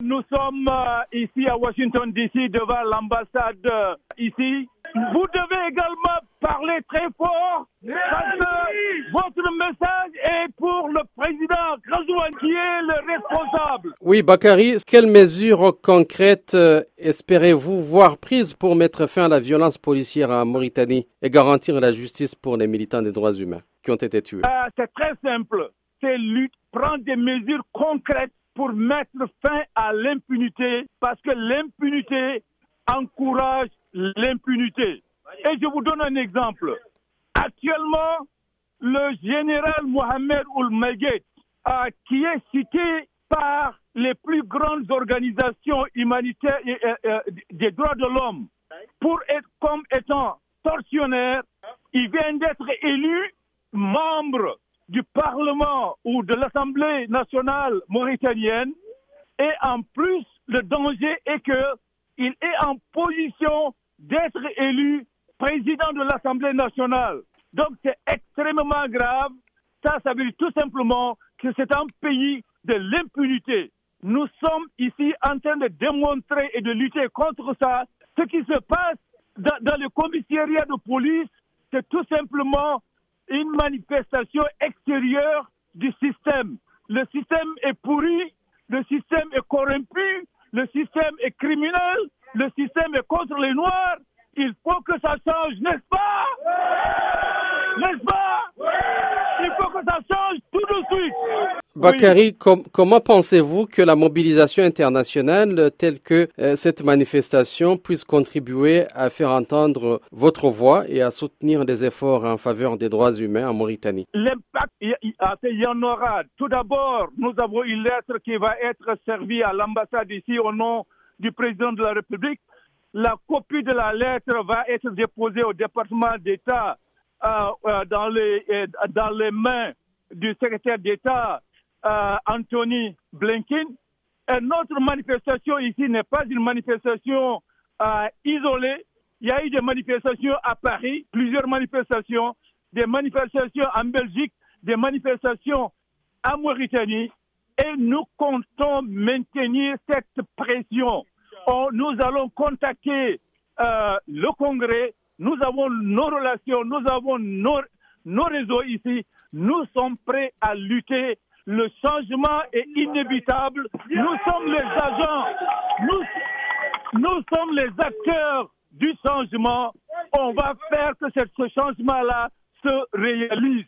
Nous sommes euh, ici à Washington, D.C., devant l'ambassade euh, ici. Vous devez également parler très fort parce que votre message est pour le président Krasouan qui est le responsable. Oui, Bakary, quelles mesures concrètes euh, espérez-vous voir prises pour mettre fin à la violence policière en Mauritanie et garantir la justice pour les militants des droits humains qui ont été tués? C'est très simple. C'est prendre des mesures concrètes pour mettre fin à l'impunité parce que l'impunité encourage l'impunité. Et je vous donne un exemple. Actuellement, le général Mohamed Oul euh, qui est cité par les plus grandes organisations humanitaires et euh, des droits de l'homme pour être comme étant tortionnaire, il vient d'être élu membre du Parlement ou de l'Assemblée nationale mauritanienne. Et en plus, le danger est qu'il est en position d'être élu président de l'Assemblée nationale. Donc c'est extrêmement grave. Ça, ça veut dire tout simplement que c'est un pays de l'impunité. Nous sommes ici en train de démontrer et de lutter contre ça. Ce qui se passe dans, dans le commissariat de police, c'est tout simplement une manifestation extérieure du système. Le système est pourri, le système est corrompu, le système est criminel, le système est contre les Noirs. Il faut que ça change, n'est-ce pas N'est-ce pas Il faut que ça change tout de suite. Bakary, comment pensez-vous que la mobilisation internationale telle que euh, cette manifestation puisse contribuer à faire entendre votre voix et à soutenir des efforts en faveur des droits humains en Mauritanie? L'impact, il y en aura. Tout d'abord, nous avons une lettre qui va être servie à l'ambassade ici au nom du président de la République. La copie de la lettre va être déposée au département d'État euh, euh, dans, les, dans les mains du secrétaire d'État euh, Anthony Blinken. Notre manifestation ici n'est pas une manifestation euh, isolée. Il y a eu des manifestations à Paris, plusieurs manifestations, des manifestations en Belgique, des manifestations en Mauritanie. Et nous comptons maintenir cette pression. nous allons contacter euh, le Congrès. Nous avons nos relations, nous avons nos réseaux ici. Nous sommes prêts à lutter le changement est inévitable. Nous sommes les agents, nous, sommes les acteurs du changement. On va faire que ce changement-là se réalise.